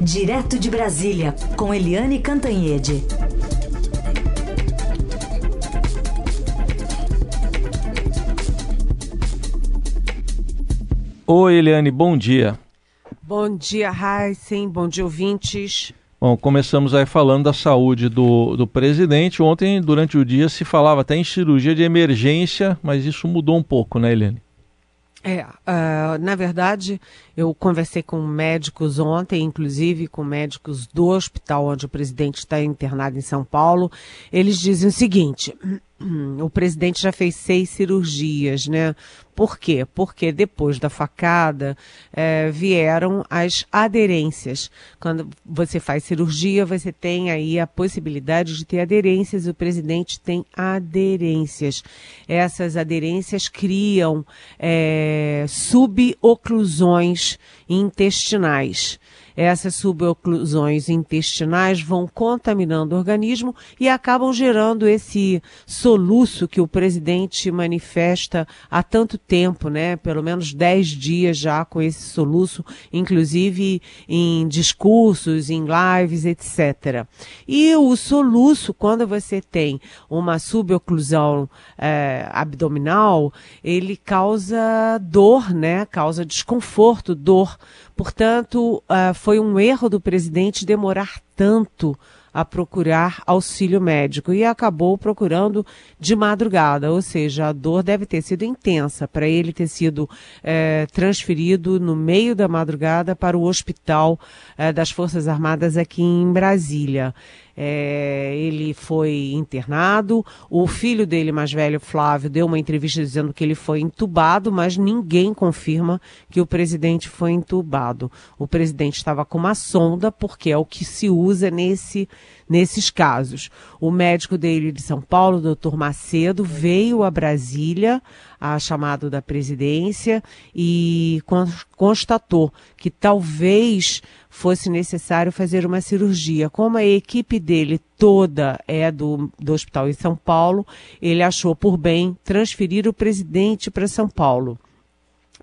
Direto de Brasília, com Eliane Cantanhede. Oi, Eliane, bom dia. Bom dia, Heisen, bom dia, ouvintes. Bom, começamos aí falando da saúde do, do presidente. Ontem, durante o dia, se falava até em cirurgia de emergência, mas isso mudou um pouco, né, Eliane? É, uh, na verdade, eu conversei com médicos ontem, inclusive com médicos do hospital onde o presidente está internado em São Paulo. Eles dizem o seguinte: o presidente já fez seis cirurgias, né? Por quê? Porque depois da facada é, vieram as aderências. Quando você faz cirurgia, você tem aí a possibilidade de ter aderências. O presidente tem aderências. Essas aderências criam é, suboclusões intestinais. Essas suboclusões intestinais vão contaminando o organismo e acabam gerando esse soluço que o presidente manifesta há tanto tempo, né? Pelo menos 10 dias já com esse soluço, inclusive em discursos, em lives, etc. E o soluço, quando você tem uma suboclusão é, abdominal, ele causa dor, né? Causa desconforto, dor. Portanto, uh, foi um erro do presidente demorar tanto a procurar auxílio médico e acabou procurando de madrugada, ou seja, a dor deve ter sido intensa para ele ter sido é, transferido no meio da madrugada para o hospital é, das Forças Armadas aqui em Brasília. É, ele foi internado. O filho dele, mais velho, Flávio, deu uma entrevista dizendo que ele foi entubado, mas ninguém confirma que o presidente foi entubado. O presidente estava com uma sonda, porque é o que se usa nesse, nesses casos. O médico dele de São Paulo, doutor Macedo, veio a Brasília a chamado da presidência e constatou que talvez fosse necessário fazer uma cirurgia. Como a equipe dele toda é do, do hospital em São Paulo, ele achou por bem transferir o presidente para São Paulo.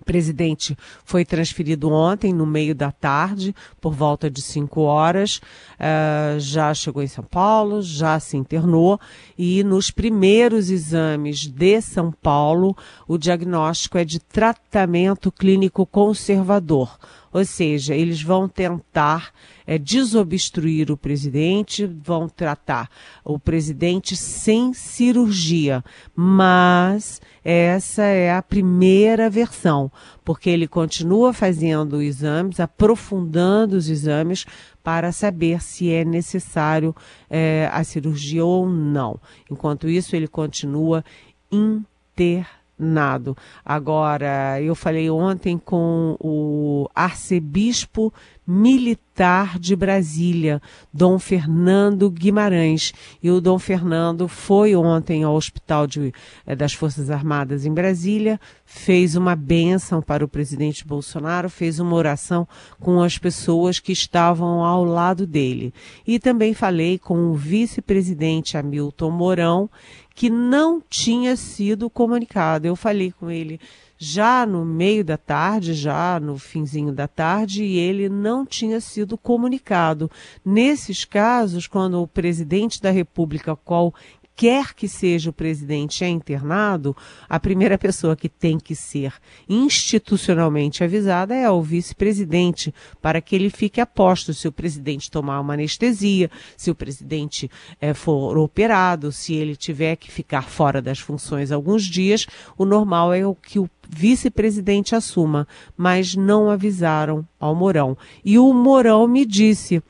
Presidente foi transferido ontem, no meio da tarde, por volta de 5 horas. Uh, já chegou em São Paulo, já se internou. E nos primeiros exames de São Paulo, o diagnóstico é de tratamento clínico conservador. Ou seja, eles vão tentar é, desobstruir o presidente, vão tratar o presidente sem cirurgia. Mas essa é a primeira versão, porque ele continua fazendo exames, aprofundando os exames para saber se é necessário é, a cirurgia ou não. Enquanto isso, ele continua internado nado. Agora, eu falei ontem com o arcebispo militar de Brasília, Dom Fernando Guimarães. E o Dom Fernando foi ontem ao Hospital de, eh, das Forças Armadas em Brasília, fez uma bênção para o presidente Bolsonaro, fez uma oração com as pessoas que estavam ao lado dele. E também falei com o vice-presidente Hamilton Mourão, que não tinha sido comunicado. Eu falei com ele já no meio da tarde, já no finzinho da tarde, e ele não tinha sido comunicado. Nesses casos, quando o presidente da República, qual quer que seja o presidente é internado, a primeira pessoa que tem que ser institucionalmente avisada é o vice-presidente, para que ele fique a posto se o presidente tomar uma anestesia, se o presidente é, for operado, se ele tiver que ficar fora das funções alguns dias, o normal é o que o vice-presidente assuma, mas não avisaram ao Mourão. E o Mourão me disse,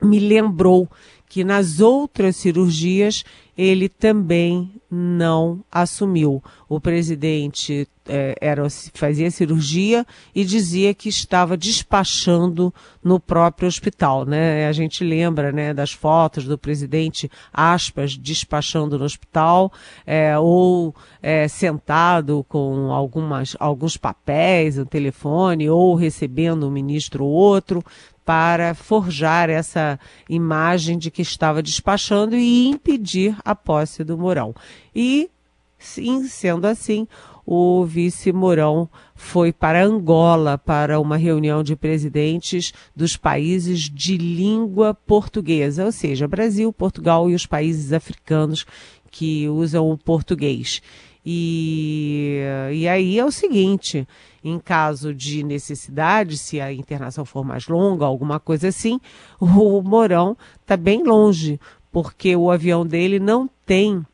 me lembrou que nas outras cirurgias ele também não assumiu. O presidente é, era, fazia cirurgia e dizia que estava despachando no próprio hospital. Né? A gente lembra né, das fotos do presidente, aspas, despachando no hospital, é, ou é, sentado com algumas, alguns papéis, um telefone, ou recebendo um ministro ou outro para forjar essa imagem de que estava despachando e impedir a posse do Mourão. E, sim, sendo assim, o vice Mourão foi para Angola para uma reunião de presidentes dos países de língua portuguesa, ou seja, Brasil, Portugal e os países africanos que usam o português. E, e aí é o seguinte: em caso de necessidade, se a internação for mais longa, alguma coisa assim, o Mourão está bem longe, porque o avião dele não tem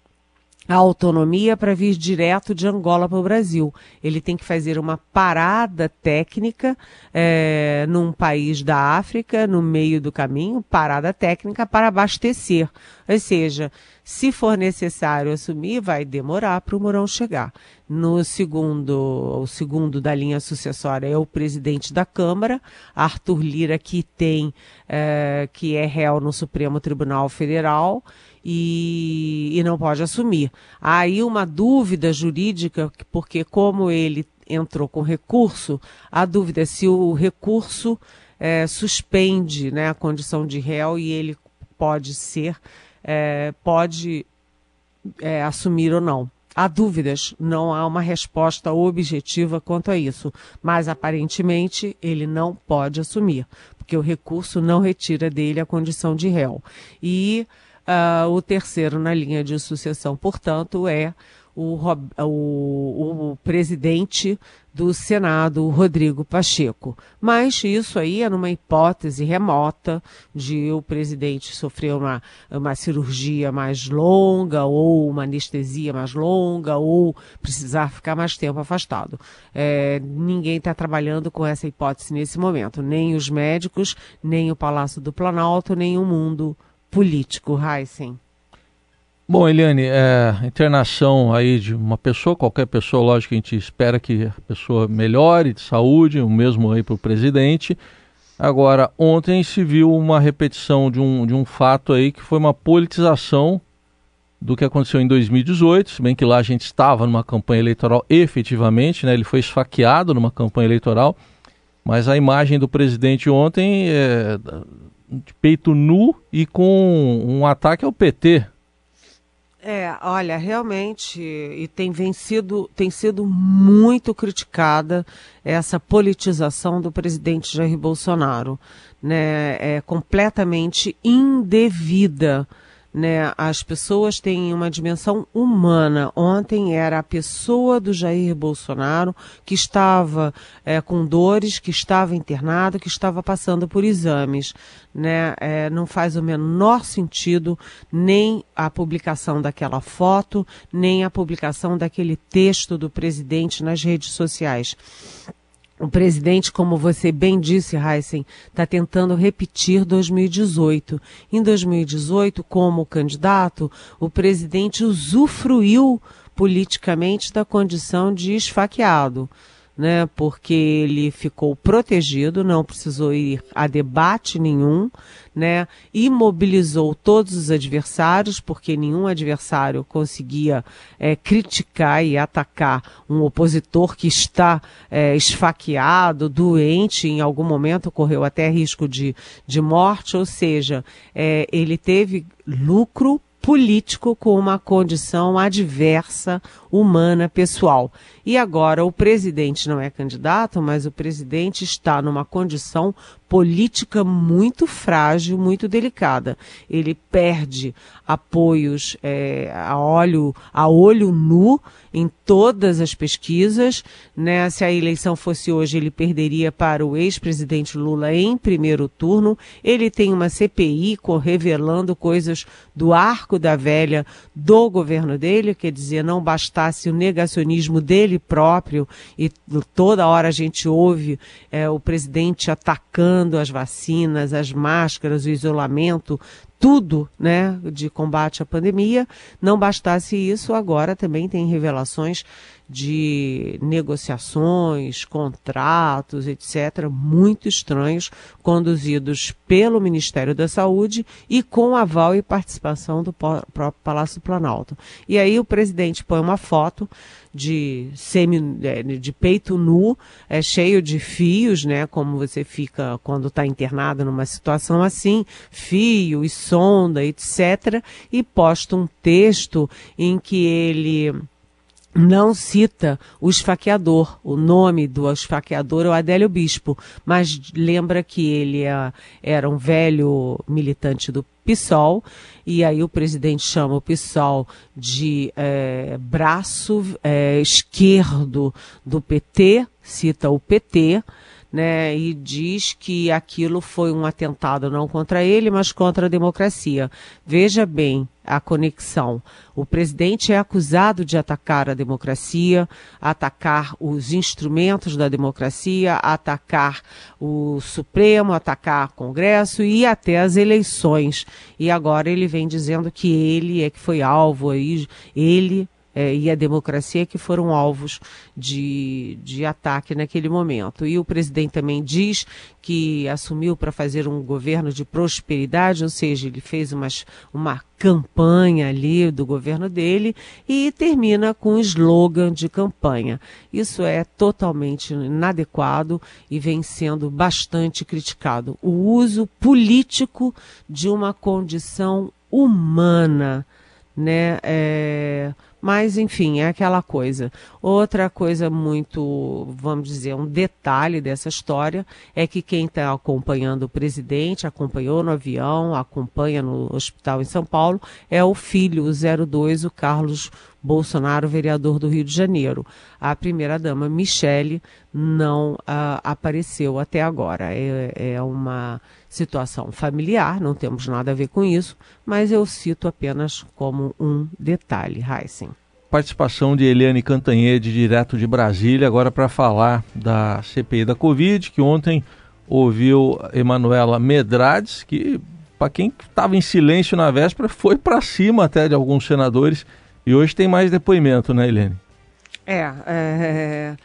a autonomia para vir direto de Angola para o Brasil. Ele tem que fazer uma parada técnica é, num país da África, no meio do caminho, parada técnica para abastecer. Ou seja, se for necessário assumir, vai demorar para o Mourão chegar. No segundo, o segundo da linha sucessória é o presidente da Câmara, Arthur Lira, que tem, é, que é réu no Supremo Tribunal Federal e, e não pode assumir. Há aí uma dúvida jurídica, porque como ele entrou com recurso, a dúvida é se o recurso é, suspende né, a condição de réu e ele pode ser, é, pode é, assumir ou não. Há dúvidas, não há uma resposta objetiva quanto a isso, mas aparentemente ele não pode assumir, porque o recurso não retira dele a condição de réu. E Uh, o terceiro na linha de sucessão, portanto, é o, o, o, presidente do Senado, Rodrigo Pacheco. Mas isso aí é numa hipótese remota de o presidente sofrer uma, uma cirurgia mais longa, ou uma anestesia mais longa, ou precisar ficar mais tempo afastado. É, ninguém está trabalhando com essa hipótese nesse momento, nem os médicos, nem o Palácio do Planalto, nem o mundo político, Heisen? Bom, Eliane, é, internação aí de uma pessoa, qualquer pessoa, lógico a gente espera que a pessoa melhore de saúde, o mesmo aí para o presidente. Agora, ontem se viu uma repetição de um, de um fato aí que foi uma politização do que aconteceu em 2018, se bem que lá a gente estava numa campanha eleitoral efetivamente, né? Ele foi esfaqueado numa campanha eleitoral, mas a imagem do presidente ontem é, de peito nu e com um ataque ao PT. É, olha, realmente, e tem vencido, tem sido muito criticada essa politização do presidente Jair Bolsonaro, né? É completamente indevida né? As pessoas têm uma dimensão humana. Ontem era a pessoa do Jair Bolsonaro que estava é, com dores, que estava internado, que estava passando por exames, né? É, não faz o menor sentido nem a publicação daquela foto, nem a publicação daquele texto do presidente nas redes sociais. O presidente, como você bem disse, Heisen, está tentando repetir 2018. Em 2018, como candidato, o presidente usufruiu politicamente da condição de esfaqueado né? Porque ele ficou protegido, não precisou ir a debate nenhum, né? Imobilizou todos os adversários, porque nenhum adversário conseguia é, criticar e atacar um opositor que está é, esfaqueado, doente, em algum momento correu até risco de, de morte, ou seja, é, ele teve lucro político com uma condição adversa, humana, pessoal. E agora o presidente não é candidato, mas o presidente está numa condição política muito frágil, muito delicada. Ele perde apoios é, a, olho, a olho nu em todas as pesquisas. Né? Se a eleição fosse hoje, ele perderia para o ex-presidente Lula em primeiro turno. Ele tem uma CPI revelando coisas do arco da velha do governo dele, quer dizer, não bastasse o negacionismo dele próprio, e toda hora a gente ouve é, o presidente atacando as vacinas, as máscaras, o isolamento, tudo né, de combate à pandemia. Não bastasse isso, agora também tem revelações de negociações, contratos, etc., muito estranhos, conduzidos pelo Ministério da Saúde e com aval e participação do próprio Palácio Planalto. E aí o presidente põe uma foto de semi, é, de peito nu, é cheio de fios, né? Como você fica quando está internado numa situação assim, fio e sonda, etc. E posta um texto em que ele não cita o esfaqueador. O nome do esfaqueador é o Adélio Bispo, mas lembra que ele é, era um velho militante do PSOL, e aí o presidente chama o PSOL de é, braço é, esquerdo do PT, cita o PT, né, e diz que aquilo foi um atentado não contra ele, mas contra a democracia. Veja bem a conexão. O presidente é acusado de atacar a democracia, atacar os instrumentos da democracia, atacar o Supremo, atacar o Congresso e até as eleições. E agora ele vem dizendo que ele é que foi alvo aí, ele é, e a democracia que foram alvos de, de ataque naquele momento. E o presidente também diz que assumiu para fazer um governo de prosperidade, ou seja, ele fez umas, uma campanha ali do governo dele e termina com um slogan de campanha. Isso é totalmente inadequado e vem sendo bastante criticado. O uso político de uma condição humana, né? É mas, enfim, é aquela coisa. Outra coisa muito, vamos dizer, um detalhe dessa história é que quem está acompanhando o presidente, acompanhou no avião, acompanha no hospital em São Paulo, é o filho, o 02, o Carlos Bolsonaro, vereador do Rio de Janeiro. A primeira-dama, Michele, não ah, apareceu até agora. É, é uma situação familiar, não temos nada a ver com isso, mas eu cito apenas como um detalhe, Heisen. Participação de Eliane Cantanhede, direto de Brasília, agora para falar da CPI da Covid, que ontem ouviu Emanuela Medrades, que, para quem estava em silêncio na véspera, foi para cima até de alguns senadores, e hoje tem mais depoimento, né, Eliane? É, é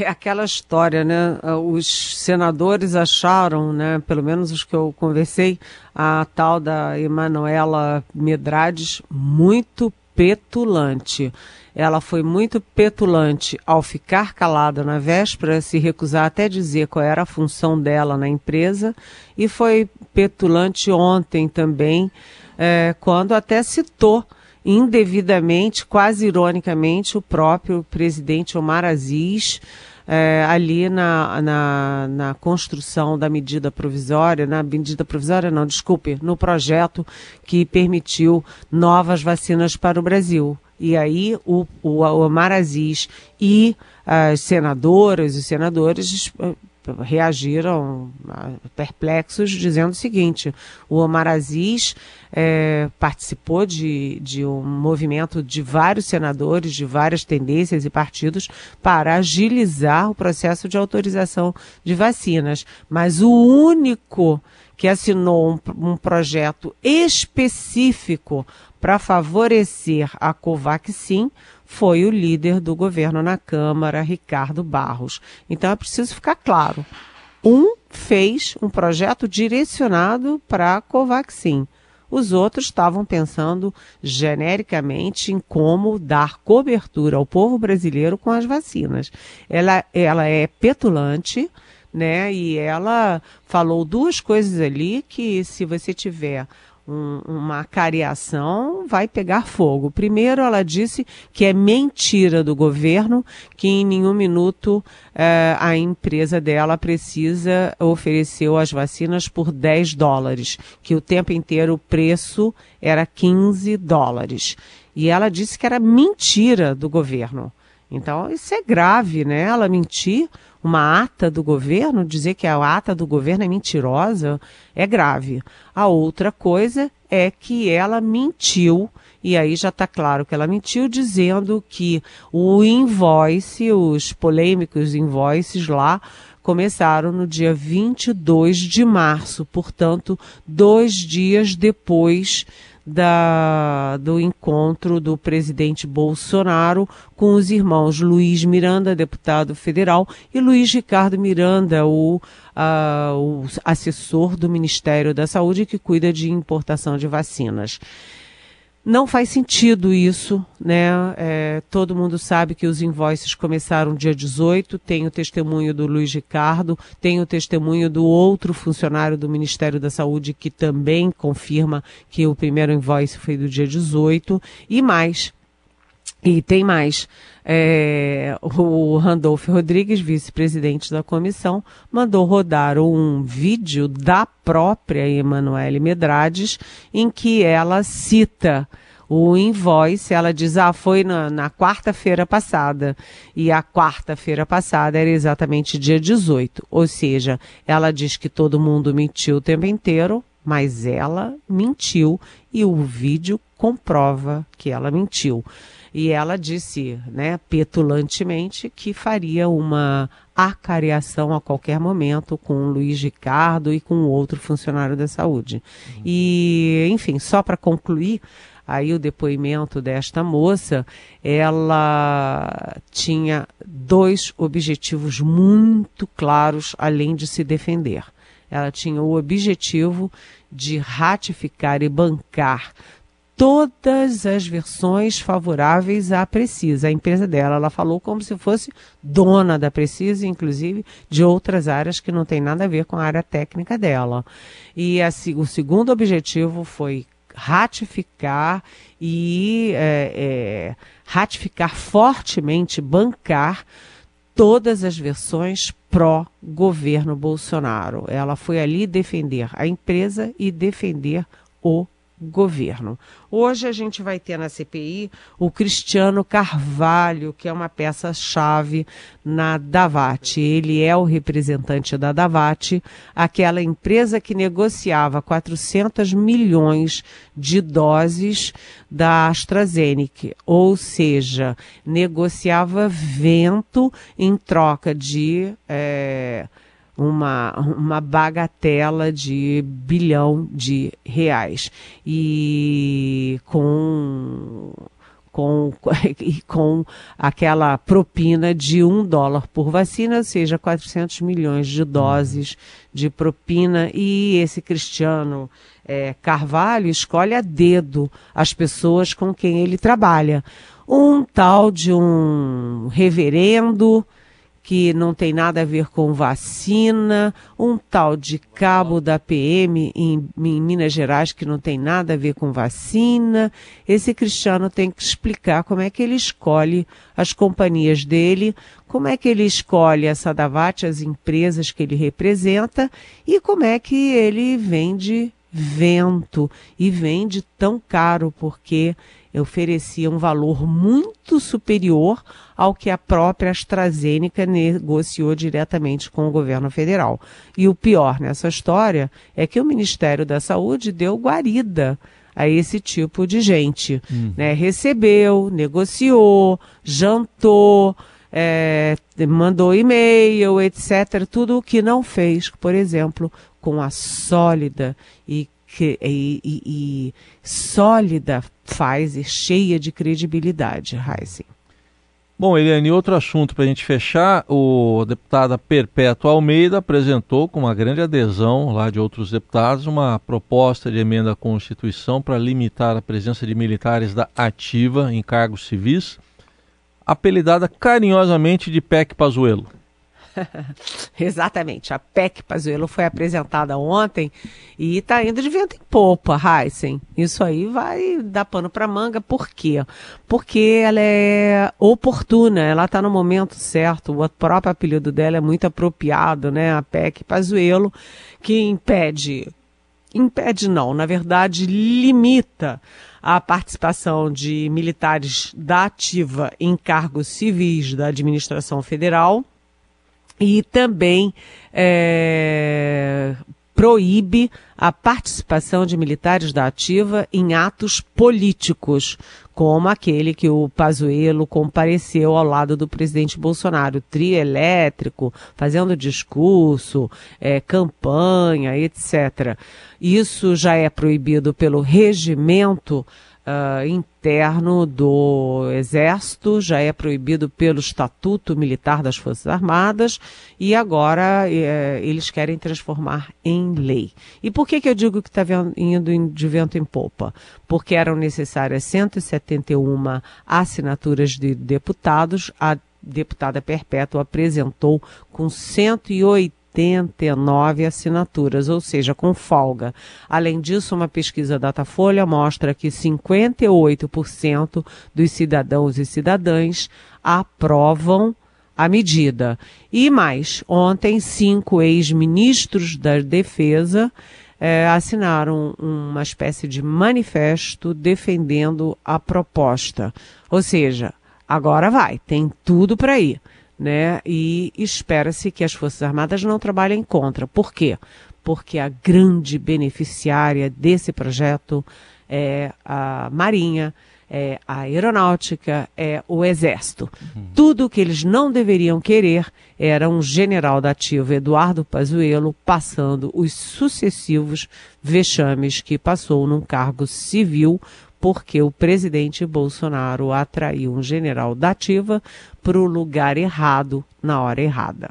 é aquela história, né? Os senadores acharam, né, pelo menos os que eu conversei, a tal da Emanuela Medrades muito petulante. Ela foi muito petulante ao ficar calada na véspera, se recusar até dizer qual era a função dela na empresa, e foi petulante ontem também, é, quando até citou indevidamente, quase ironicamente, o próprio presidente Omar Aziz, é, ali na, na, na, construção da medida provisória, na medida provisória não, desculpe, no projeto que permitiu novas vacinas para o Brasil. E aí o, o Omar Aziz e as senadoras e senadores reagiram ah, perplexos, dizendo o seguinte: o Omar Aziz é, participou de, de um movimento de vários senadores, de várias tendências e partidos, para agilizar o processo de autorização de vacinas. Mas o único que assinou um, um projeto específico para favorecer a Covaxin foi o líder do governo na Câmara, Ricardo Barros. Então é preciso ficar claro. Um fez um projeto direcionado para a Covaxin. Os outros estavam pensando genericamente em como dar cobertura ao povo brasileiro com as vacinas. Ela, ela é petulante, né? E ela falou duas coisas ali que se você tiver um, uma cariação, vai pegar fogo. Primeiro, ela disse que é mentira do governo que em nenhum minuto eh, a empresa dela precisa oferecer as vacinas por 10 dólares, que o tempo inteiro o preço era 15 dólares. E ela disse que era mentira do governo. Então, isso é grave, né? Ela mentir uma ata do governo, dizer que a ata do governo é mentirosa, é grave. A outra coisa é que ela mentiu, e aí já está claro que ela mentiu, dizendo que o invoice, os polêmicos invoices lá, começaram no dia 22 de março, portanto, dois dias depois da, do encontro do presidente Bolsonaro com os irmãos Luiz Miranda, deputado federal, e Luiz Ricardo Miranda, o, uh, o assessor do Ministério da Saúde que cuida de importação de vacinas. Não faz sentido isso, né? É, todo mundo sabe que os invoices começaram dia 18, tem o testemunho do Luiz Ricardo, tem o testemunho do outro funcionário do Ministério da Saúde que também confirma que o primeiro invoice foi do dia 18, e mais. E tem mais. É, o Randolph Rodrigues, vice-presidente da comissão, mandou rodar um vídeo da própria Emanuele Medrades, em que ela cita o invoice, ela diz, ah, foi na, na quarta-feira passada. E a quarta-feira passada era exatamente dia 18. Ou seja, ela diz que todo mundo mentiu o tempo inteiro, mas ela mentiu e o vídeo comprova que ela mentiu. E ela disse, né, petulantemente, que faria uma acareação a qualquer momento com o Luiz Ricardo e com outro funcionário da saúde. Uhum. E, enfim, só para concluir, aí o depoimento desta moça, ela tinha dois objetivos muito claros além de se defender. Ela tinha o objetivo de ratificar e bancar todas as versões favoráveis à Precisa, a empresa dela. Ela falou como se fosse dona da Precisa, inclusive de outras áreas que não tem nada a ver com a área técnica dela. E a, o segundo objetivo foi ratificar e é, é, ratificar fortemente, bancar todas as versões pró-governo Bolsonaro. Ela foi ali defender a empresa e defender o governo. Hoje a gente vai ter na CPI o Cristiano Carvalho, que é uma peça-chave na Davat. Ele é o representante da Davat, aquela empresa que negociava 400 milhões de doses da AstraZeneca, ou seja, negociava vento em troca de. É, uma, uma bagatela de bilhão de reais. E com com, com aquela propina de um dólar por vacina, ou seja, 400 milhões de doses de propina. E esse Cristiano é, Carvalho escolhe a dedo as pessoas com quem ele trabalha. Um tal de um reverendo que não tem nada a ver com vacina, um tal de cabo da PM em, em, Minas Gerais que não tem nada a ver com vacina. Esse Cristiano tem que explicar como é que ele escolhe as companhias dele, como é que ele escolhe a Sadavati, as empresas que ele representa e como é que ele vende vento e vende tão caro porque oferecia um valor muito superior ao que a própria AstraZeneca negociou diretamente com o governo federal. E o pior nessa história é que o Ministério da Saúde deu guarida a esse tipo de gente. Uhum. Né? Recebeu, negociou, jantou, é, mandou e-mail, etc. Tudo o que não fez, por exemplo, com a sólida e que, e, e, e sólida Pfizer, cheia de credibilidade, Heisen. Bom, Eliane, outro assunto para a gente fechar, o deputada Perpétua Almeida apresentou com uma grande adesão lá de outros deputados uma proposta de emenda à Constituição para limitar a presença de militares da ativa em cargos civis, apelidada carinhosamente de PEC Pazuello. Exatamente. A PEC Pazuello foi apresentada ontem e está indo de vento em popa, Heisen. Isso aí vai dar pano para manga. Por quê? Porque ela é oportuna, ela está no momento certo. O próprio apelido dela é muito apropriado, né? A PEC Pazuello, que impede impede não, na verdade limita a participação de militares da ativa em cargos civis da administração federal e também é, proíbe a participação de militares da ativa em atos políticos, como aquele que o Pazuello compareceu ao lado do presidente Bolsonaro, trio elétrico, fazendo discurso, é, campanha, etc. Isso já é proibido pelo regimento uh, interno do Exército, já é proibido pelo Estatuto Militar das Forças Armadas e agora eh, eles querem transformar em lei. E por que, que eu digo que está indo de vento em popa? Porque eram necessárias 171 assinaturas de deputados, a deputada Perpétua apresentou com 180 89 assinaturas, ou seja, com folga. Além disso, uma pesquisa Datafolha mostra que 58% dos cidadãos e cidadãs aprovam a medida. E mais, ontem, cinco ex-ministros da Defesa eh, assinaram uma espécie de manifesto defendendo a proposta. Ou seja, agora vai, tem tudo para ir né? E espera-se que as Forças Armadas não trabalhem contra. Por quê? Porque a grande beneficiária desse projeto é a Marinha, é a Aeronáutica, é o Exército. Uhum. Tudo que eles não deveriam querer era um general da ativa, Eduardo Pazuello, passando os sucessivos vexames que passou num cargo civil porque o presidente Bolsonaro atraiu um general da ativa para o lugar errado na hora errada.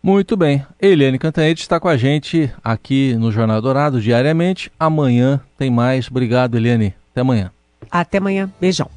Muito bem. Eliane Cantanhete está com a gente aqui no Jornal Dourado diariamente. Amanhã tem mais. Obrigado, Eliane. Até amanhã. Até amanhã. Beijão.